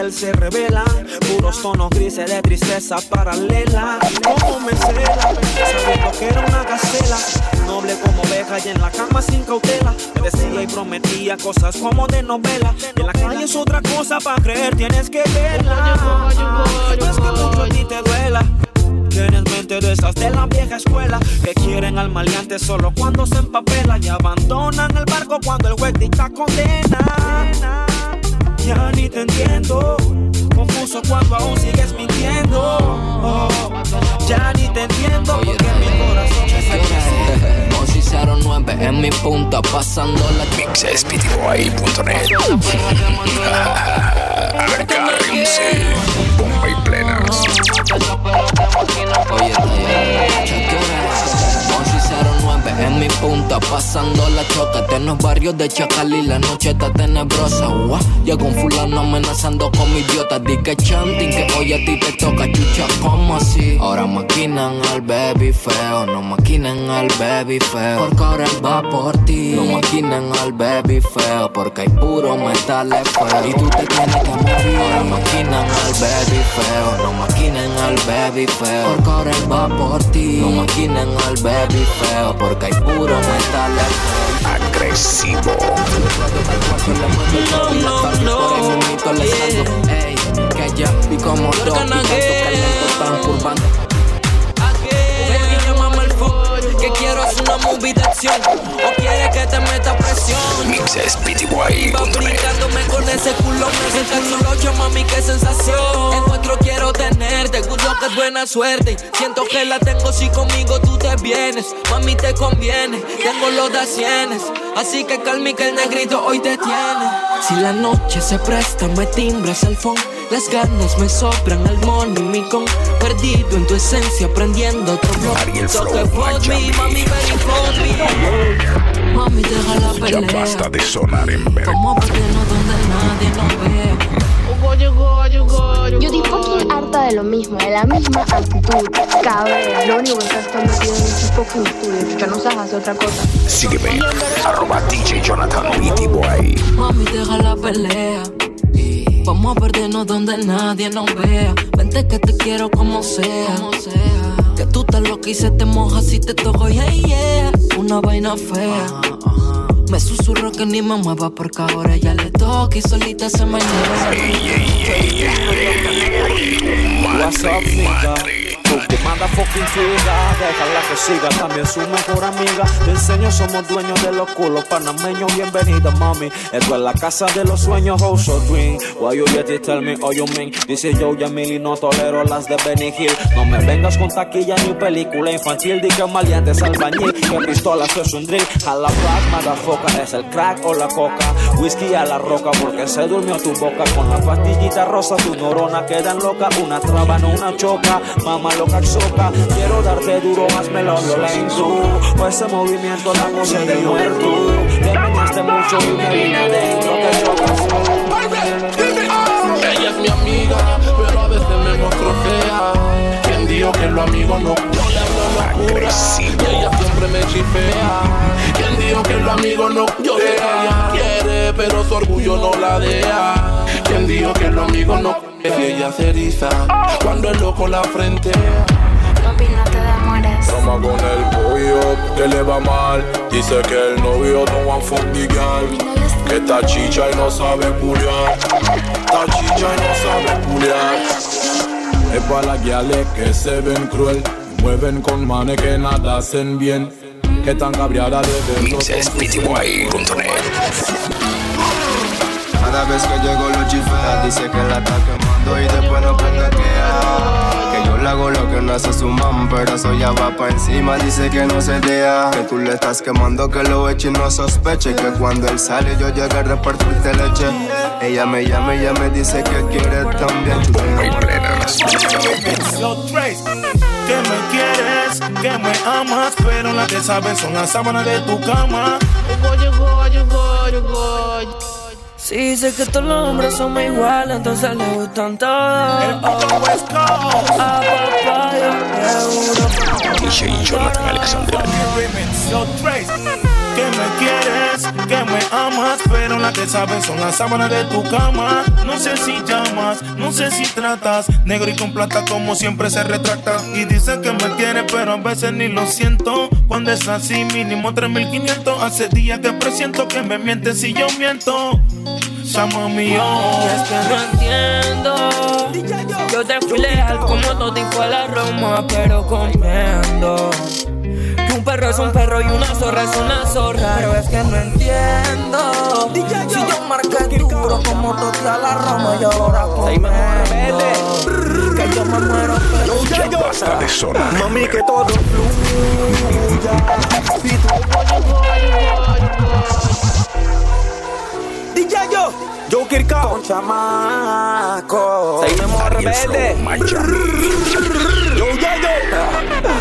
pincel se revela. Puros tonos grises de tristeza paralela. Como me cela Sabiendo que era una gacela. Noble como oveja y en la cama sin cautela. Me decía y prometía cosas como de novela. Y en la calle es otra cosa para creer tienes que verla. No es que mucho a ti te duela. Tienes mente de esas de la vieja escuela que quieren al maleante solo cuando se empapela y abandonan el barco cuando el juez dicta condena. Ya ni te entiendo, confuso cuando aún sigues mintiendo. Oh, ya ni te entiendo porque mi corazón me Moshi 09 en mi punta pasando la Mixespitiboy.net Agárrense, bomba y plenas. Oye, punta pasando la choca En los barrios de Chacal y la noche está tenebrosa Ua, Llegó un fulano amenazando con mi idiota Di que chanting que hoy a ti te toca chucha como así Ahora maquinan al baby feo No maquinen al baby feo. Porque ahora va por ti. No maquinen al baby feo Porque hay puro metal feo. Y tú te tienes que morir. Ahora maquinan al baby feo No maquinen al baby feo. Porque ahora va por ti. No maquinen al baby feo Porque hay puro feo Agresivo. no, no, no. Ey, que ya vi como dos al phone, que quiero hacer una movie de acción. O quiere que te meta presión. Va culo Me sienta chulo, mami, qué sensación. Encuentro quiero tenerte, good luck es buena suerte. Y Siento que la tengo si conmigo tú te vienes. Mami, te conviene, tengo los de cienes. Así que calmi que el negrito hoy te tiene. Si la noche se presta, me timbras el phone Las ganas me sobran, el money, mi con. Perdido en tu esencia, aprendiendo otro Ariel So que mami, very fuck me Mami, deja la Ya pelea basta de sonar en como perdernos donde nadie nos ve. Yo estoy fucking harta de lo mismo, de la misma actitud. Cabrón, lo único que estás todo metido en ese fucking estudio, chucha, no sabes hacer otra cosa. Sígueme, arroba DJ Jonathan Beatty Boy. Mami, deja la pelea. Vamos a perdernos donde nadie nos vea. Vente que te quiero como sea. Que tú estás loca y se te moja si te toco, yeah, yeah. Una vaina fea. Me susurro que ni me mueva porque ahora ya le toca y solita se me What's up, nigga? Tú manda fucking figa, déjala que siga, también su mejor amiga. Te enseño, somos dueños de los culos panameños. Bienvenida, mami. Esto es la casa de los sueños, oh so twin. Why you yet tell me all you mean? Dice yo, Yamili, no tolero las de Benny Hill. No me vengas con taquilla ni película infantil. Di que maleante es albañil, que pistola eso es un drill. A la black, motherfucker, es el crack o la coca. Whisky a la roca, porque se durmió tu boca. Con la pastillita rosa, tu neurona quedan loca. Una traba, no una choca. Mamá Quiero darte duro, hazmelo violento. Pues ese movimiento, la cosa de muerto. Te meneaste mucho y me vine adentro. Te chocas. Ella es mi amiga, pero a veces me muestro fea. ¿Quién dijo que los amigos no? Yo locura y ella siempre me chifea. ¿Quién dijo que los amigos no? Yo sé que ella quiere, pero su orgullo no la deja. ¿Quién dijo que los amigos no? Que ella se eriza cuando el loco la frente. Papi, no te demores. Trama con el pollo, que le va mal. Dice que el novio no fuck the girl. Que está chicha y no sabe culiar. Está chicha y no sabe culiar. Es para las guiales que se ven cruel. Mueven con manes que nada hacen bien. Que tan cabreada de verlos con sus Mixespitiboy.net Cada vez que llego lo chifea, dice que la está quemando y después no ponga Que yo le hago lo que no hace su mam, pero eso ya va pa' encima, dice que no se deja. Que tú le estás quemando, que lo eche y no sospeche. Que cuando él sale yo llegué a repartirte leche. Ella me llama, ella me dice que quiere también. Yo Trace, que me quieres, que me amas, pero las que saben son las sábanas de tu cama. Si dice que todos los hombres somos iguales, entonces le gustan todos. El puto West Coast. A papaya. DJ Jonathan Alexander. Que me quieres, que me amas, pero la que sabes son las sábanas de tu cama. No sé si llamas, no sé si tratas, negro y con plata como siempre se retracta. Y dice que me quiere, pero a veces ni lo siento. Cuando es así, mínimo 3500. Hace días que presiento que me mientes si yo miento. Llama mío. Es que no entiendo. Yo te fui leal como todo y fue la Roma, pero comiendo un perro es un perro y una zorra es una zorra. Pero es que no entiendo. Si yo marqué duro como toda la rama y ahora comiendo. Que yo me muero, pero ya basta de sonar. Mami, que todo fluya. Si tú DJ yo, Joker con chamaco. Seguimos rebelde. Yo, yo, yo.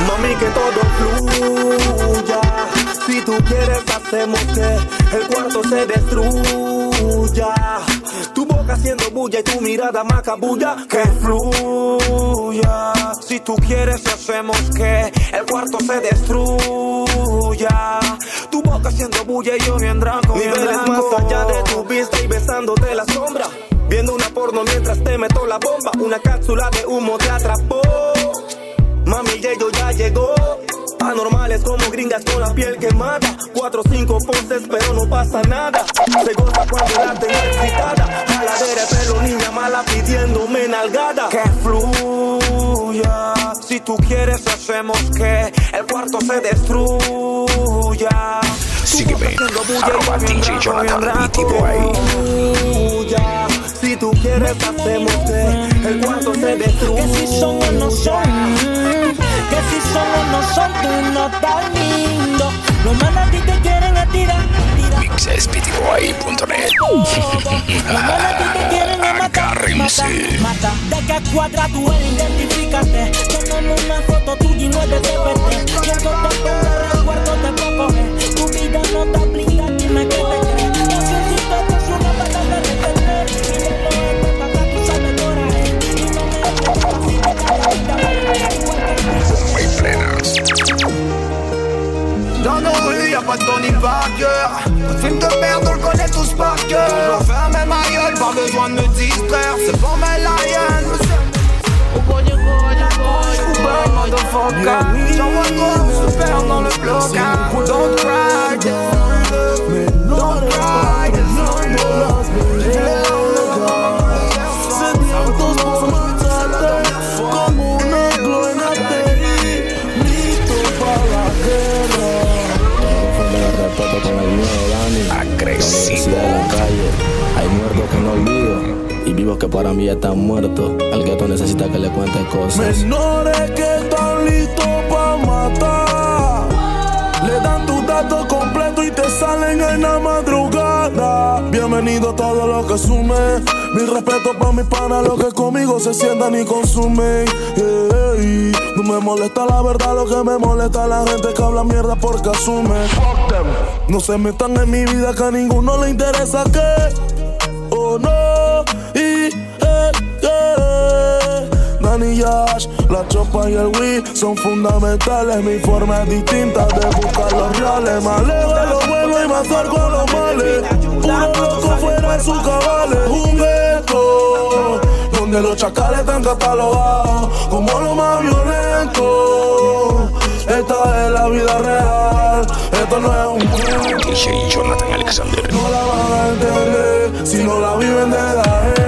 Mami, que todo fluya. Si tú quieres, hacemos que el cuarto se destruya. Tu boca haciendo bulla y tu mirada macabulla. Que fluya. Si tú quieres, hacemos que el cuarto se destruya. Tu boca haciendo bulla y yo bien draco. Niveles más allá de tu vista y besándote la sombra. Viendo una porno mientras te meto la bomba. Una cápsula de humo te atrapó. Mami, Yeyo ya llegó. Anormales como gringas con la piel quemada. Cuatro o cinco poses, pero no pasa nada. Se goza cuando la tengo excitada. Jaladera de pelo, niña mala pidiéndome nalgada. Que fluya. Si tú quieres, hacemos que el cuarto se destruya. Sígueme, arroba DJ Jonathan Beatty Boy. Fluya. Si tú quieres, hacemos que el cuarto se destruya. Que si son o no son, que si son o no estás lindo. Los malos a ti te quieren a tirar, te matar, Agárrense. matar. De qué cuadra tú eres, identifícate. Tómame una foto tuya y no es de TPT. Yo no te te puedo coger. Tu vida no está blindada, y'a pas de Tony Parker. Un film de merde, on le connaît tous par cœur. Fermer ma gueule, pas besoin de me distraire. C'est pour mes lions. Super motherfucker. J'envoie trop, super dans le bloc. Don't cry, don't cry. Vivos que para mí ya están muertos. Al gato necesita que le cuente cosas. Menores que están listos para matar. Le dan tu dato completo y te salen en la madrugada. Bienvenido a todo lo que sume. Mi respeto para mis panas, los que conmigo se sientan y consumen. No me molesta la verdad, lo que me molesta es la gente que habla mierda porque asume. No se metan en mi vida que a ninguno le interesa que. La chopa y el Wii son fundamentales. Mi forma es distinta de buscar los reales. Más lejos de lo bueno y más cerca de los males. Puro loco fuera de sus cabales. Un gueto donde los chacales están catalogados como lo más violento. Esta es la vida real, esto no es un juego. DJ Jonathan Alexander. No la van a entender si no la viven de adentro.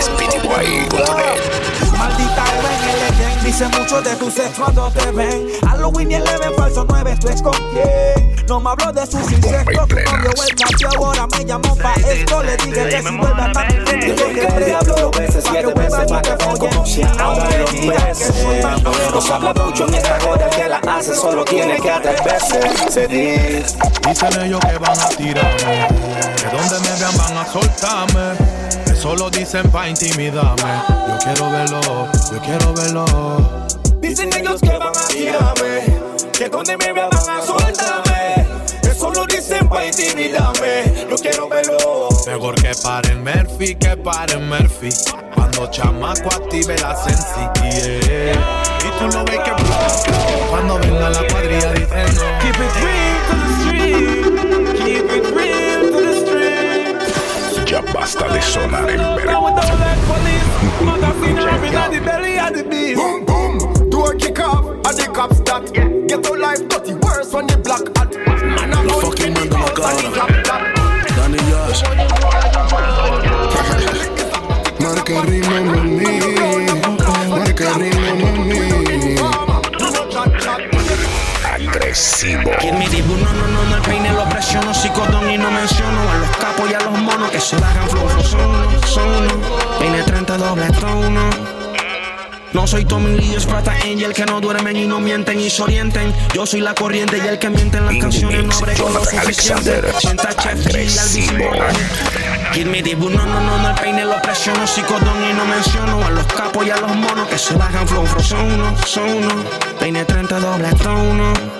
Mixespitboy.net. Maldita ven el gang, dice mucho de tu sex cuando te ven. Halloween y el Eleven, falso 9, ¿tú es con quién? No me habló de sus insectos, tu novio el cacho ahora me llamó pa' esto. Le dije que si vuelve a estar mi frente, yo que te hablo dos veces, siete veces para que follen. Que soy tan No se habla mucho en esta joda, el que la hace solo tiene que atreverse. Se dice. Dicen ellos que van a tirarme, que donde me vean van a soltarme. Eso lo dicen pa' intimidarme. Yo quiero verlo, yo quiero verlo. Dicen ellos que van a tirarme, que donde me vean van a soltarme. Eso lo dicen pa' intimidarme, yo quiero verlo. Mejor que paren Murphy, que paren Murphy. Cuando chamaco active la sensi, yeah. Y tú lo ves que Cuando venga la cuadrilla diciendo Keep it Ya basta de sonar en verano. Boom, boom, door kick off, and the cops start. Get to life dirty, worse when the black que se la hagan flow, son uno, son 30 doble trono. No soy Tommy Lee, es Prata Angel que no duermen y no mienten y se orienten. Yo soy la corriente y el que miente en las canciones no abre con lo suficiente. Sienta Chef agresivo. Kid me digo, no, no, no, no, el peine lo presiono, psicodón y no menciono a los capos y a los monos que se hagan flow, flow, son uno, son uno, 30 doble trono.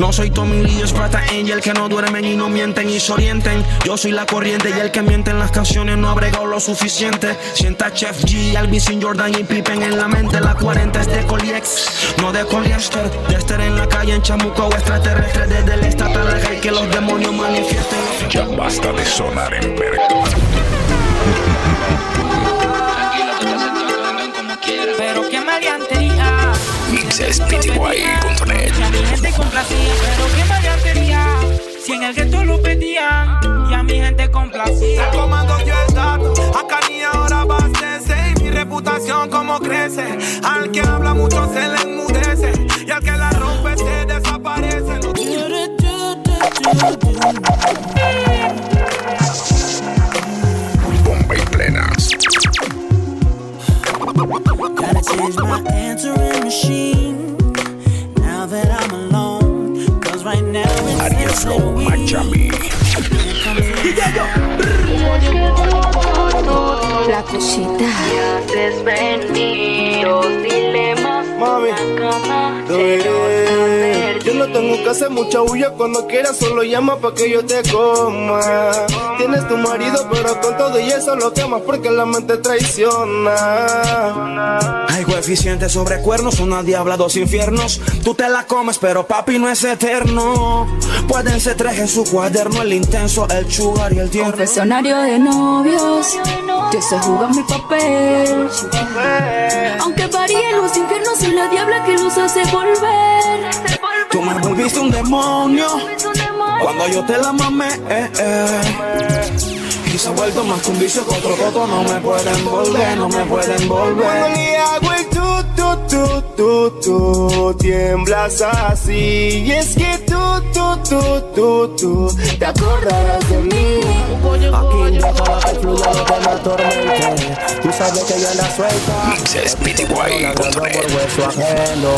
No soy Tommy Lee, es Prata Angel que no duermen y no mienten y se orienten. Yo soy la corriente y el que miente en las canciones no ha bregado lo suficiente. Sienta Chef G, Alvin Jordan y Pippen en la mente. La 40 es de Coliex, no de Coliester. De estar en la calle en Chamuco o extraterrestre. Desde el estatal que los demonios manifiesten. Ya basta de sonar en verano. MixespTY.net. Que a mi gente complacía, pero qué maleantería. Si en el gueto lo pedían y a mi gente complacía. El comando dio el dato, acá ni ahora abastece y mi reputación como crece. Al que habla mucho se le enmudece y al que la rompe se desaparece. Bomba y plenas. Gotta change my answering machine now that I'm alone. Cause right now it's Ariasco La cosita. Y antes venidos dilemas. Mami. La cama. Tengo que hacer mucha bulla cuando quieras, solo llama pa' que yo te coma. Tienes tu marido, pero con todo y eso lo quemas porque la mente traiciona. Hay coeficientes sobre cuernos, una diabla, dos infiernos. Tú te la comes, pero papi no es eterno. Pueden ser tres en su cuaderno, el intenso, el sugar y el tierno. Confesionario de novios, yo sé jugar mi papel. Aunque varíen los infiernos, soy la diabla que los hace volver. Tú me volviste un demonio cuando yo te la mamé. Eh, eh. Y se ha vuelto más que un vicio que otro coto. No me pueden volver, no me pueden volver. Tu, tu, tu, tiemblas así. Y es que tú, tú, tú, tú, tú, te acordarás de mí. Aquí déjala que fluya lo que me atormente. Tú sabes que yo anda suelta. MixespTY.net. por hueso ajeno.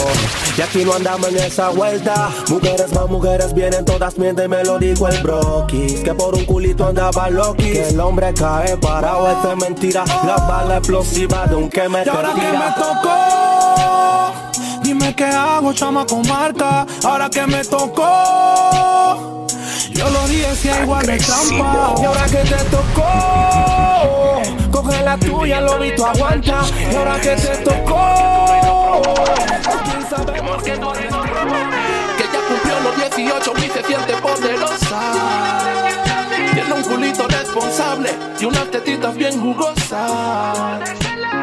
Y aquí no andamos en esa vuelta. Mujeres más mujeres vienen, todas mienten, me lo dijo el broquis. Que por un culito andaba loquis. Que el hombre cae parado, esto es mentira. La bala explosiva de un que me Y ahora que me tira. tocó, dime qué hago, chama con Marta. Ahora que me tocó, yo lo dije si hay igual de trampa. Y ahora que te tocó, coge la tuya, lo vi, tú aguanta. Y ahora que te tocó, quién sabe por qué no Que ya cumplió los 18 y se siente poderosa. Tiene un culito responsable y unas tetitas bien jugosas.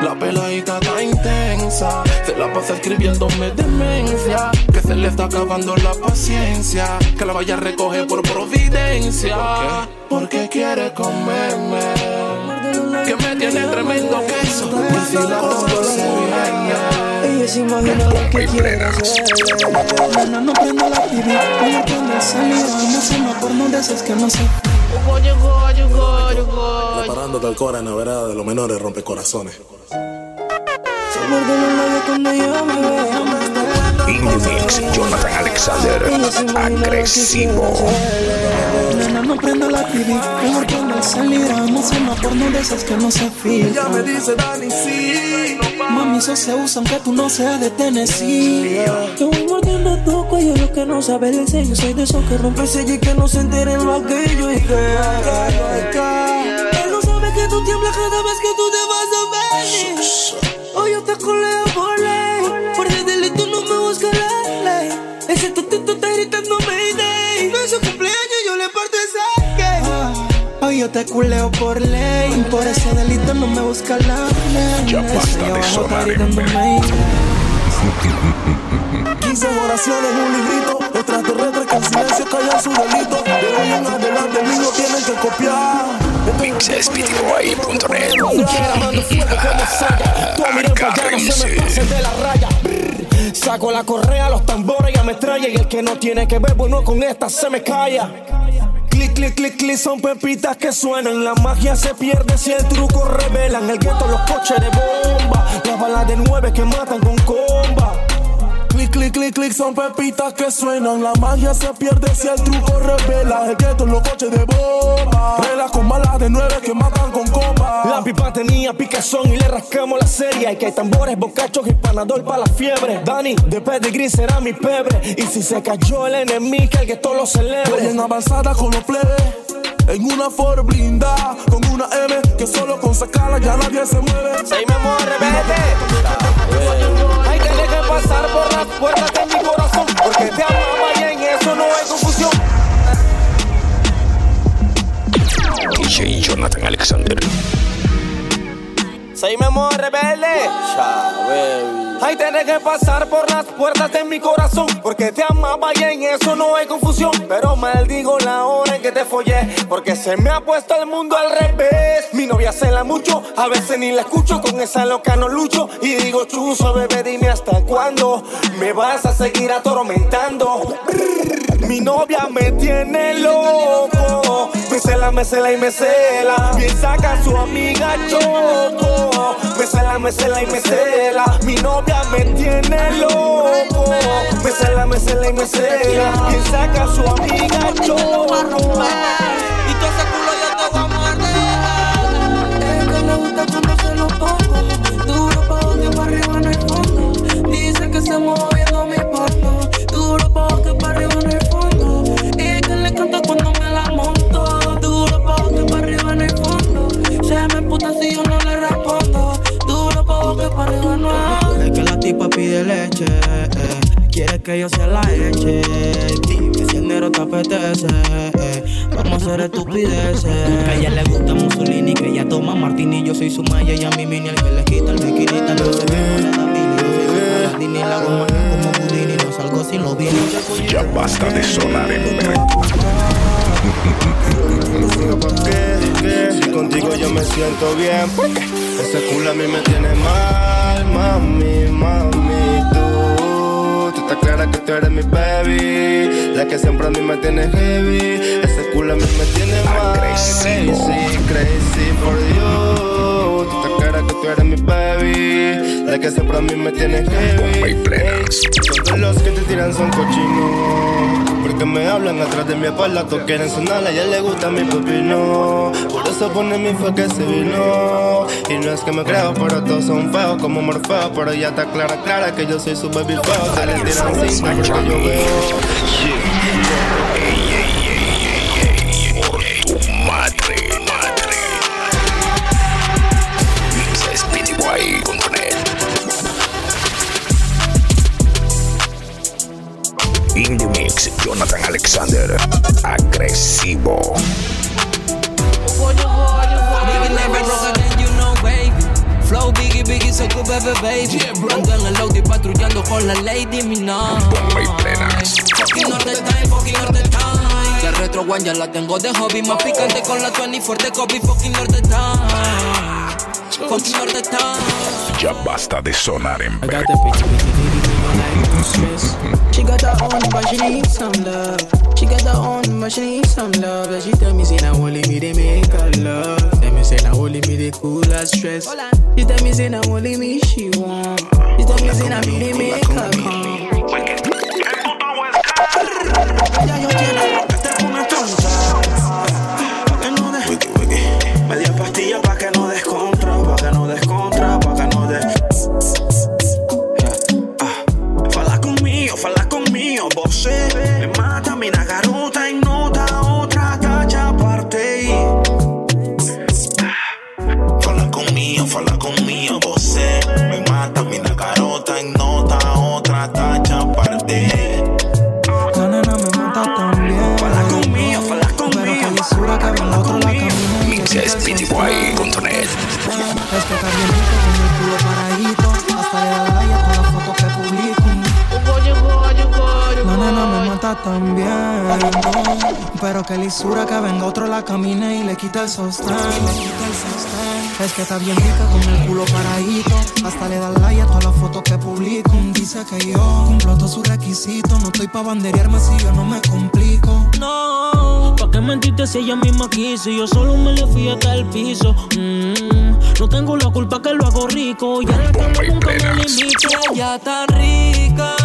La peladita está intensa, se la pasa escribiéndome demencia. Que se le está acabando la paciencia, que la vaya a recoger por providencia. Porque quiere comerme, que me tiene tremendo queso. Y si la toco se viene. Ella se imagina lo que quiere hacer. No prenda la TV, ella tiene salida. No se me de esas que no se. Preparándote al cora en la vereda de los menores rompecorazones. Se muerde los labios cuando yo me veo. Indie Mix, Jonathan Alexander. Agresivo. quiere hacer. Nena, no prenda la TV, ella tiene salida. No se me porno de esas que no se Ella me filtran. dice, Dani, sí. Mami, eso se usa aunque tú no seas de Tennessee. Te voy mordiendo tu cuello, lo que no sabe el sello. Soy de esos que rompe el sello y que no se enteren lo aquello. Y que, él no sabe que tú tiemblas cada vez que tú te vas a venir. Hoy yo te coleo. Por yo te culeo por ley. Por ese delito no me busca la ley. Ya basta de sonar en 15 oraciones un librito. Extraterrestres que en silencio callan su delito. De hoy en adelante niños tienen que copiar. la raya. Brr. Saco la correa, los tambores y ametralla. Y el que no tiene que ver bueno con esta se me calla. Clic, clic, clic, clic, son pepitas que suenan. La magia se pierde si el truco revelan. El gueto, los coches de bomba. Las balas de nueve que matan con comba. Clic, clic, clic, clic, son pepitas que suenan. La magia se pierde si el truco revela. El gueto, los coches de bomba. Velas con balas de nueve que matan con comba. La pipa tenía picazón y le rascamos la serie. Y que hay tambores, bocachos y panador para la fiebre. Dani, de pedigrí será mi pebre. Y si se cayó el enemigo, el gueto lo Voy celebre. en avanzada con los plebes. En una Ford blindada con una M que solo con sacarla ya nadie se mueve. Seis que dejar pasar por las puertas de mi corazón. Porque te amaba y en eso no hay confusión. DJ Jonathan Alexander memoria rebelde. Hay tener que pasar por las puertas de mi corazón Porque te amaba y en eso no hay confusión Pero maldigo la hora en que te follé Porque se me ha puesto el mundo al revés Mi novia se la mucho, a veces ni la escucho Con esa loca no lucho Y digo chuzo, bebé, dime hasta cuándo Me vas a seguir atormentando mi novia me tiene loco. Me cela, me cela y me cela. Piensa que a su amiga. Me cela, me cela y me cela. Mi novia me tiene loco. Me cela, me cela y me cela. Piensa que a su amiga choco. Pide leche, eh. quiere que yo se la eche. Dime si el negro te apetece, eh. vamos a hacer estupideces. Que a ella le gusta Mussolini, que ella toma martini. Yo soy su maya y a mi mini, el que le quita el bikini. No sé qué le da mini, yo soy. La goma como Houdini, no salgo sin los vinis. Ya basta de sonar en ¿Por qué? Si contigo yo me siento bien. Ese culo a mí me tiene mal, mami, eres mi baby, la que siempre a mí me tiene heavy. Ese culo a mí me tiene mal, crazy, crazy for you. Tú estás clara que tú eres mi baby, la que siempre a mí me tiene heavy. Todos los que te tiran son cochinos. Porque me hablan atrás de mi espalda, todos quieren sonar, a ella le gusta mi pepino. Por eso pone mi fue que se vino. Y no es que me creo, pero todos son feos como Morfeo. Pero ya está clara, clara que yo soy su baby feo. Se le tiran cinta porque yo veo. So cool, baby, baby. Ando en el Audi patrullando con la lady, mi no. Fucking the time, fucking the time. La retro one ya la tengo de hobby. Más picante con la 24 de Kobe. Fucking the time. Fucking the time. Ya basta de sonar en She got her own, but she needs some love. She got her own, but she needs some love. And she tell me, say, now only me, they make her love. Tell me, say, now only me, they cool her stress. She tell me, say, now only me, she want. She tell me, say, now me, they make her calm. Ya yo tiene, lisura que venga otro la camine y le quita el sostén. Es que está bien rica con el culo paradito. Hasta le da like a todas las fotos que publico. Dice que yo cumplo todos sus requisitos. No estoy pa' banderearme si yo no me complico. No, ¿pa' qué mentiste si ella misma quiso? Yo solo me le fui hasta el piso. Mm, no tengo la culpa que lo hago rico. Ya la cama nunca me limito. Ella está rica.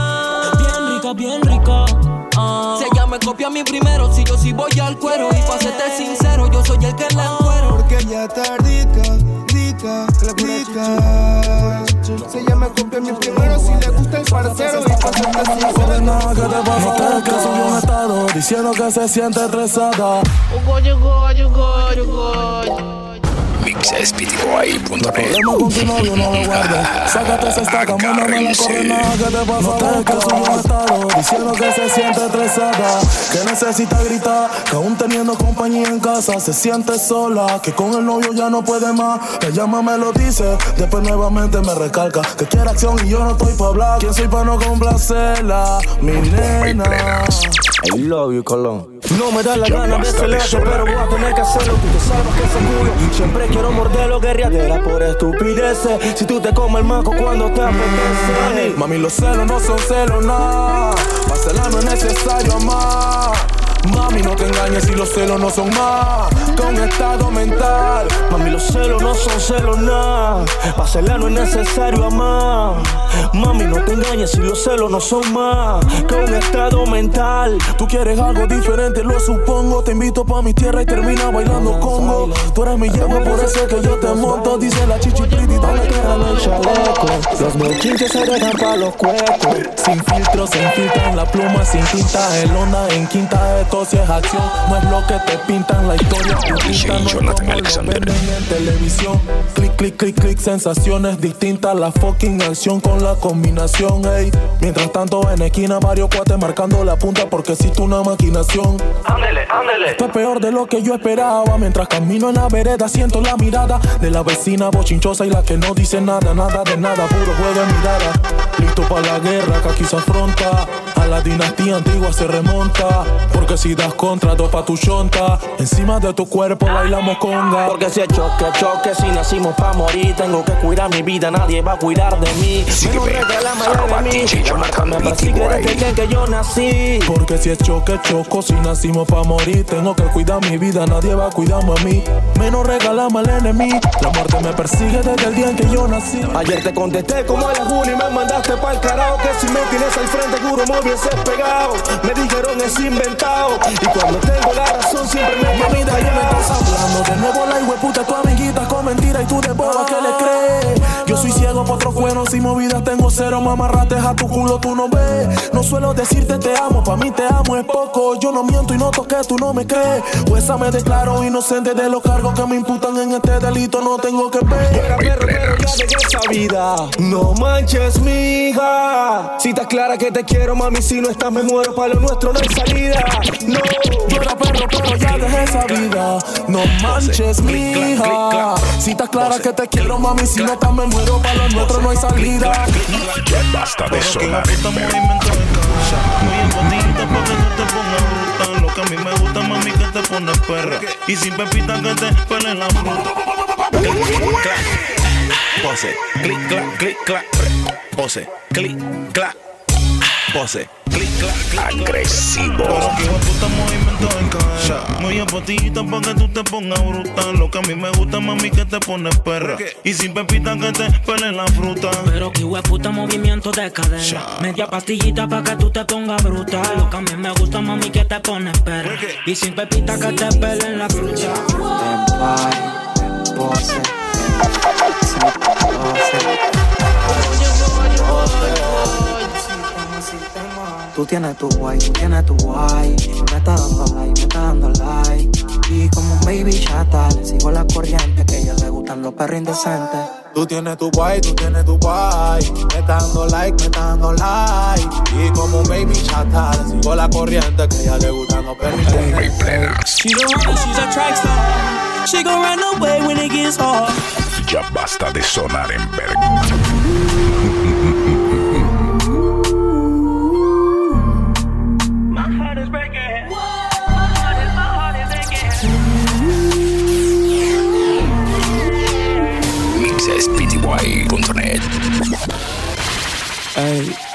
Bien rica, bien rica. Ah. Me copia a mí primero, si yo sí voy al cuero. Y pa' serte sincero, yo soy el que la encuero. Porque ella está rica, rica, rica. Si ella me copia a mí primero, si le gusta el parcero. Y pa' serte sincero. Nada que te pasa que subió un estado diciendo que se siente estresada. Problema con tu novio, no lo guardes. Sácate esa estaca, mándame la que te pasa. No un estado diciendo que se siente estresada. Que necesita gritar, que aún teniendo compañía en casa se siente sola. Que con el novio ya no puede más. Me llama, me lo dice, después nuevamente me recalca. Que quiere acción y yo no estoy pa' hablar. ¿Quién soy pa' no complacerla? Mi nena. I love you, Colón. No me da la Ya gana de acelerarte, pero voy a tener que hacerlo. Tú te sabes que ese culo siempre quiero morderlo, guerriadera por estupideces. Si tú te comes el maco cuando te apetece. Mami, los celos no son celos, nada. Para celar no es necesario amar. Engañes si los celos no son más que un estado mental. Mami, los celos no son celos nada. Celar no es necesario amar. Mami, no te engañes si los celos no son más que un estado mental. Tú quieres algo diferente, lo supongo. Te invito pa' mi tierra y termina bailando congo. Tú eres mi yegua, por eso es que yo te monto. Dice la chichi pretty, dale que el chaleco. Los bochinches se dejan pa' los cuecos. Sin filtro, se infiltran la pluma, sin tinta, el onda en quinta, esto si es acción, no es lo que te pintan, la historia pintan, no es Jonathan Alexander. venden en televisión. Clic, clic, clic, clic, sensaciones distintas, la fucking acción con la combinación, ey. Mientras tanto en esquina varios cuates marcando la punta porque existe una maquinación. Ándele, ándele. Esto es peor de lo que yo esperaba. Mientras camino en la vereda, siento la mirada de la vecina bochinchosa y la que no dice nada, nada de nada, puro juego de mirada. Listo para la guerra que aquí se afronta. A la dinastía antigua se remonta. Porque si das contra, dos pa' tu chonta. Encima de tu cuerpo bailamos conga. Porque si es choque, choque, si nacimos pa' morir, tengo que cuidar mi vida, nadie va a cuidar de mí. Menos regálame arroba de mí, DJ la marca Jonathan me Beatty persigue Boy. desde el día que yo nací. Porque si es choque, choco, si nacimos pa' morir, tengo que cuidar mi vida, nadie va a cuidarme a mí. Menos regalamos al enemigo, la muerte me persigue desde el día en que yo nací. Ayer te contesté como eres uno y me mandaste pa'l carajo Que si me tienes al frente juro pegado. Me dijeron es inventado Y cuando tengo la razón siempre me quedo de ahí me estás hablando De nuevo la hueputa, tu amiguita con mentira y tú de boba que le crees. Yo soy ciego por otros cuernos y movidas tengo cero mamarrates a tu culo tú no ves. No suelo decirte te amo, pa' mí te amo es poco. Yo no miento y no toqué, tú no me crees. Pues me declaro inocente de los cargos que me imputan en este delito, no tengo que ver. Perro, pero ya dejé esa vida No manches, mija Si estás clara que te quiero, mami Si no estás me muero, pa' lo nuestro no hay salida No Yo era perro, pero ya dejé esa vida. No manches, mija. Si estás clara que te quiero, mami, si no estás me muero, para lo nuestro no hay salida. Basta de sonar en. Muy bonita pa' que tú te pongas bruta. Lo que a mí me gusta, mami, que te pones perra. Y sin pepita que te pele la fruta. Clic, clac. Pose, clic, clac, clic, clac. Pose, clic, clac. Pose. Agresivo. Muy apotita pa' que tú te pongas bruta. Lo que a mí me gusta, mami, que te pones perra. Y sin pepita que te pele la fruta. Pero que puta movimiento de cadera. Media pastillita pa' que tú te pongas bruta. Lo que a mí me gusta, mami, que te pones perra. Y sin pepita que te pelen la fruta. Pose, Tú tienes tu guay, tú tienes tu guay. Me está dando like, me está dando like. Y como un baby chata, le sigo la corriente. Que a ella le gustan los perros indecentes. Tú tienes tu guay, tú tienes tu guay. Me está dando like, me está dando like. Y como un baby chata, le sigo la corriente que a ella le gustan los perros. Plenas. She the one, she's a track star. She gon' run away when it gets hard. Ya basta de sonar en verga.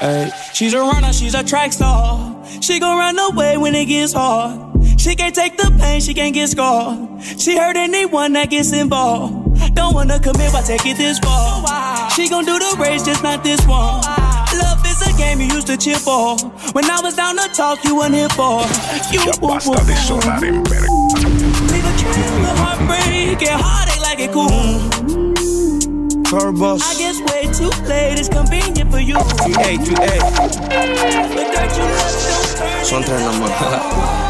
She's a runner, she's a track star. She gon' run away when it gets hard. She can't take the pain, she can't get scarred. She hurt anyone that gets involved. Don't wanna commit, but take it this far. She gon' do the race, just not this one. Love is a game you used to cheer for. When I was down to talk, you weren't here for. You Ya basta de sonar en verga. Leave a trail of heartbreak and heartache like it cool bus. I guess way too late It's convenient for you. EA, EA. Sometimes I'm a.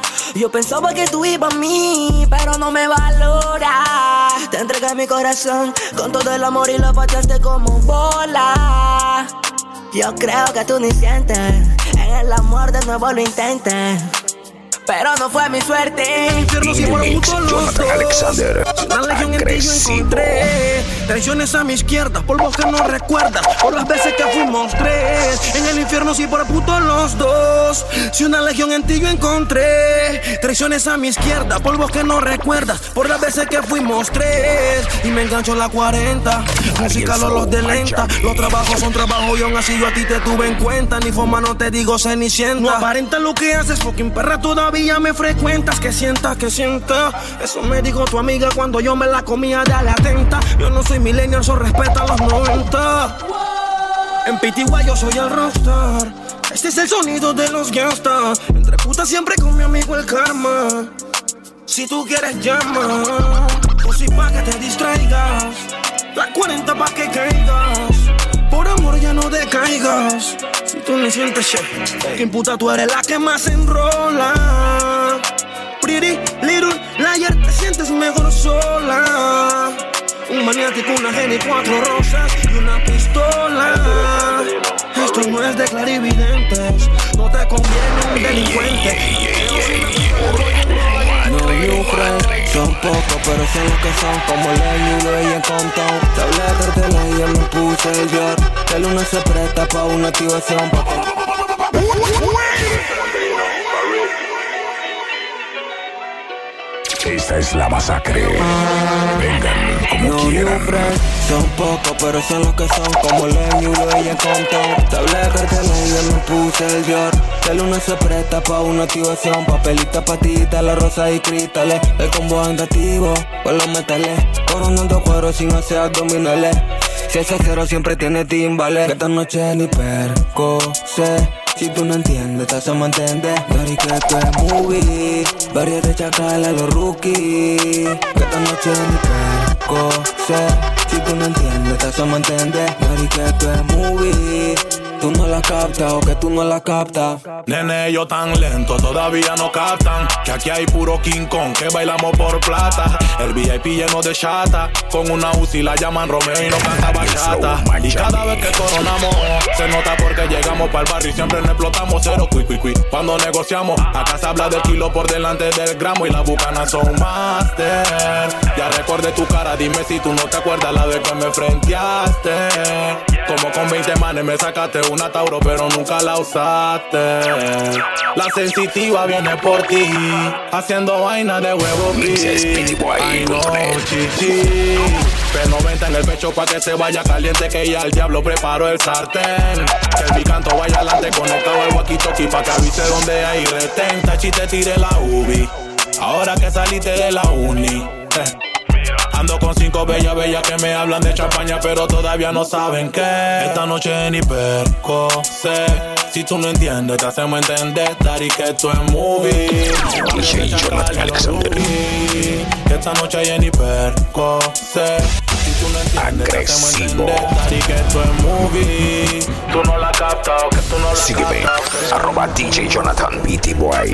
Yo pensaba que tú ibas a mí, pero no me valora. Te entregué mi corazón con todo el amor y lo pateaste como bola. Yo creo que tú ni sientes, en el amor de nuevo lo intentes. Pero no fue mi suerte. Infierno si fuera puto los Jonathan dos. Alexander. Una legión en ti yo encontré. Traiciones a mi izquierda, polvos que no recuerdas. Por las veces que fuimos tres. En el infierno si por puto los dos. Si una legión en ti yo encontré. Traiciones a mi izquierda, polvos que no recuerdas. Por las veces que fuimos tres. Y me engancho la 40. Música los los de lenta. Los trabajos son trabajos y aún así yo a ti te tuve en cuenta. Ni forma no te digo cenicienta. No aparenta lo que haces, fucking perra todavía me frecuentas. Que sienta, que sienta. Eso me dijo tu amiga cuando yo me la comía de la atenta. Yo no soy millennial, eso respeta los 90. En Pitigua yo soy el rockstar. Este es el sonido de los gangsters. Entre putas siempre con mi amigo el karma. Si tú quieres llama, o si pa' que te distraigas. La 40 pa' que caigas. Por amor ya no decaigas. Tú no sientes shit, que puta tú eres la que más enrola. Pretty little liar, te sientes mejor sola. Un maniático, una genia y cuatro rosas y una pistola. Esto no es de clarividentes, no te conviene un delincuente. No new friends, son pocos pero son los que son Como Lenny y ella Compton Te hablé de cartela y yo me puse el yor El uno se presta pa' una activación pa' Esta es la masacre. Vengan como No quieran. son pocos pero son los que son Como Lenny y en Compton. Te hablé de cartela y yo me puse el yor El uno se presta pa' una activación Papelita, patita, la rosa y cristales. El combo andativo con los metales. Coronando cuero sin hacer abdominales. Si ese cero siempre tiene timbales. Que esta noche ni perco sé. Si tú no entiendes, te hacemos entender Dari que esto es movie. Varias de chacal a los rookies. Que esta noche ni perco sé Si tú no entiendes, te hacemos entender. Dari que esto es movie Tú no la captas o que tú no la captas. Nene, yo tan lento, todavía no captan Que aquí hay puro King Kong, que bailamos por plata. El VIP lleno de chata Con una UCI la llaman Romeo y no canta bachata. Y cada vez que coronamos Se nota porque llegamos para el barrio y siempre nos explotamos Cero. Cui cui cui. Cuando negociamos Acá se habla del kilo por delante del gramo Y las bucanas son master Ya recordé tu cara, dime si tú no te acuerdas La vez que me frenteaste. Como con 20 manes me sacaste una Tauro pero nunca la usaste. La sensitiva viene por ti Haciendo vaina de huevo Boy Ay no, chichi. P90 en el pecho pa' que se vaya caliente Que ya el diablo preparó el sartén. Que el picanto vaya adelante conectado al walkie-talkie Pa' que avise donde hay retén. Tachi te tire la ubi. Ahora que saliste de la uni. Ando con cinco bellas, bellas que me hablan de champaña, pero todavía no saben que esta noche ni perco sé. Si tú no entiendes, te hacemos entender, Dari, que esto es movie. DJ Jonathan Alexander. Esta noche hay ni perco sé. Si tú no entiendes, te hacemos Agresivo. entender, Dari, que esto es movie. Tú no la captas, que tú no la Sígueme, captas. arroba DJ Jonathan Beatty Boy.